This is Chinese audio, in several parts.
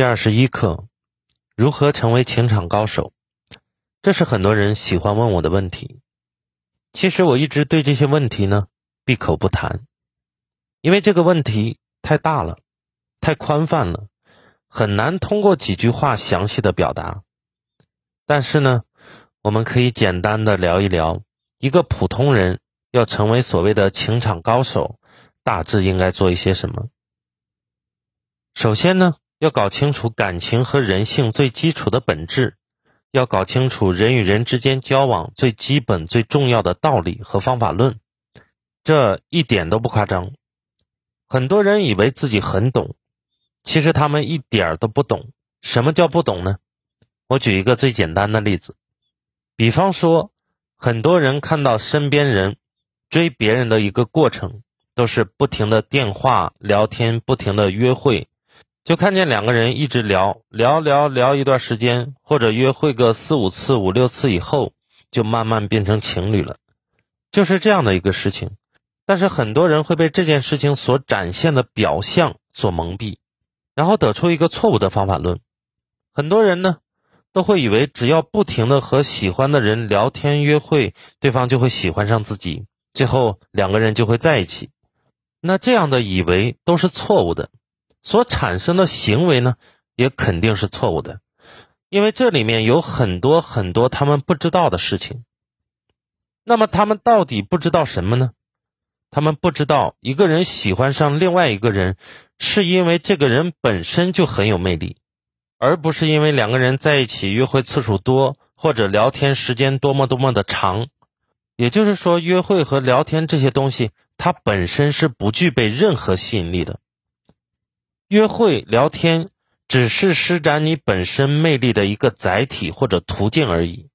第二十一课：如何成为情场高手？这是很多人喜欢问我的问题。其实我一直对这些问题呢闭口不谈，因为这个问题太大了，太宽泛了，很难通过几句话详细的表达。但是呢，我们可以简单的聊一聊，一个普通人要成为所谓的情场高手，大致应该做一些什么。首先呢。要搞清楚感情和人性最基础的本质，要搞清楚人与人之间交往最基本、最重要的道理和方法论，这一点都不夸张。很多人以为自己很懂，其实他们一点儿都不懂。什么叫不懂呢？我举一个最简单的例子，比方说，很多人看到身边人追别人的一个过程，都是不停的电话聊天，不停的约会。就看见两个人一直聊聊聊聊一段时间，或者约会个四五次、五六次以后，就慢慢变成情侣了，就是这样的一个事情。但是很多人会被这件事情所展现的表象所蒙蔽，然后得出一个错误的方法论。很多人呢，都会以为只要不停的和喜欢的人聊天约会，对方就会喜欢上自己，最后两个人就会在一起。那这样的以为都是错误的。所产生的行为呢，也肯定是错误的，因为这里面有很多很多他们不知道的事情。那么他们到底不知道什么呢？他们不知道一个人喜欢上另外一个人，是因为这个人本身就很有魅力，而不是因为两个人在一起约会次数多或者聊天时间多么多么的长。也就是说，约会和聊天这些东西，它本身是不具备任何吸引力的。约会聊天只是施展你本身魅力的一个载体或者途径而已。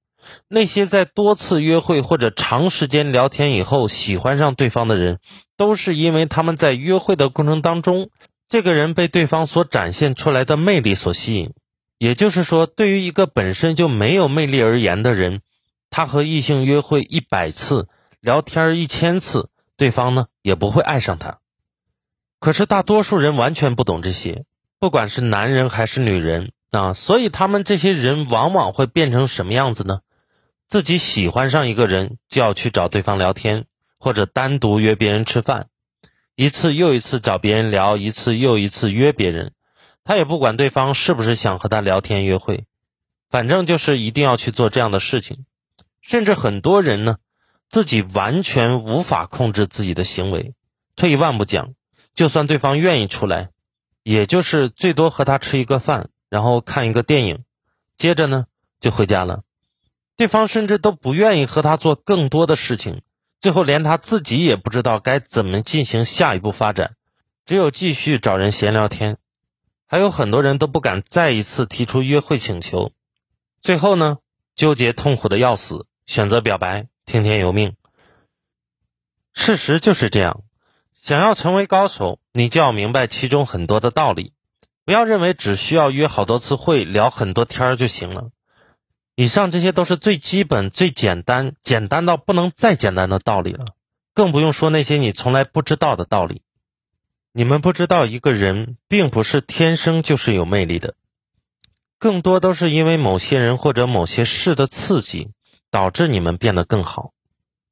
那些在多次约会或者长时间聊天以后喜欢上对方的人，都是因为他们在约会的过程当中，这个人被对方所展现出来的魅力所吸引。也就是说，对于一个本身就没有魅力而言的人，他和异性约会一百次，聊天一千次，对方呢也不会爱上他。可是大多数人完全不懂这些，不管是男人还是女人啊，所以他们这些人往往会变成什么样子呢？自己喜欢上一个人，就要去找对方聊天，或者单独约别人吃饭，一次又一次找别人聊，一次又一次约别人，他也不管对方是不是想和他聊天约会，反正就是一定要去做这样的事情。甚至很多人呢，自己完全无法控制自己的行为。退一万步讲。就算对方愿意出来，也就是最多和他吃一个饭，然后看一个电影，接着呢就回家了。对方甚至都不愿意和他做更多的事情，最后连他自己也不知道该怎么进行下一步发展，只有继续找人闲聊天。还有很多人都不敢再一次提出约会请求，最后呢纠结痛苦的要死，选择表白，听天由命。事实就是这样。想要成为高手，你就要明白其中很多的道理。不要认为只需要约好多次会、聊很多天儿就行了。以上这些都是最基本、最简单、简单到不能再简单的道理了，更不用说那些你从来不知道的道理。你们不知道，一个人并不是天生就是有魅力的，更多都是因为某些人或者某些事的刺激，导致你们变得更好。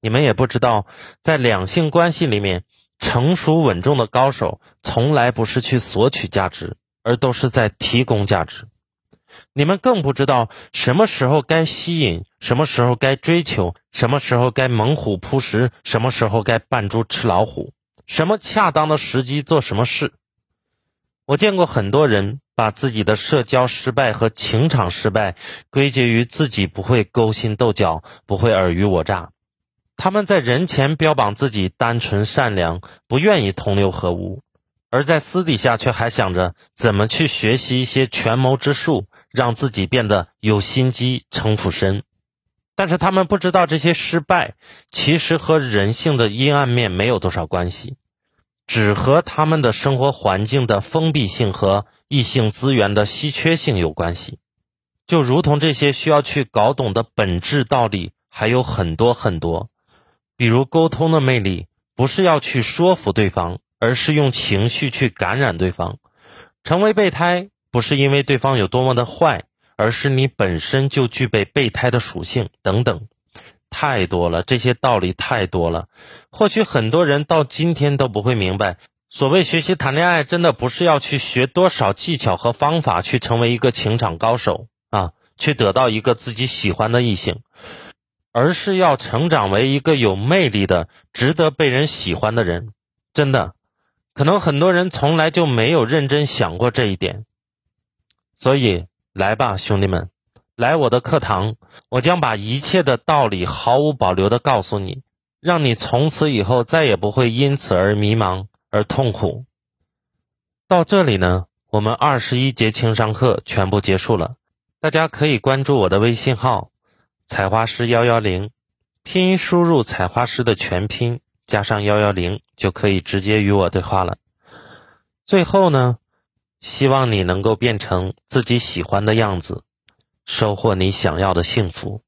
你们也不知道，在两性关系里面。成熟稳重的高手从来不是去索取价值，而都是在提供价值。你们更不知道什么时候该吸引，什么时候该追求，什么时候该猛虎扑食，什么时候该扮猪吃老虎，什么恰当的时机做什么事。我见过很多人把自己的社交失败和情场失败归结于自己不会勾心斗角，不会尔虞我诈。他们在人前标榜自己单纯善良，不愿意同流合污，而在私底下却还想着怎么去学习一些权谋之术，让自己变得有心机、城府深。但是他们不知道，这些失败其实和人性的阴暗面没有多少关系，只和他们的生活环境的封闭性和异性资源的稀缺性有关系。就如同这些需要去搞懂的本质道理还有很多很多。比如沟通的魅力，不是要去说服对方，而是用情绪去感染对方。成为备胎，不是因为对方有多么的坏，而是你本身就具备备胎的属性等等，太多了，这些道理太多了。或许很多人到今天都不会明白，所谓学习谈恋爱，真的不是要去学多少技巧和方法去成为一个情场高手啊，去得到一个自己喜欢的异性。而是要成长为一个有魅力的、值得被人喜欢的人。真的，可能很多人从来就没有认真想过这一点。所以，来吧，兄弟们，来我的课堂，我将把一切的道理毫无保留的告诉你，让你从此以后再也不会因此而迷茫而痛苦。到这里呢，我们二十一节情商课全部结束了。大家可以关注我的微信号。采花师幺幺零，拼音输入采花师的全拼加上幺幺零，就可以直接与我对话了。最后呢，希望你能够变成自己喜欢的样子，收获你想要的幸福。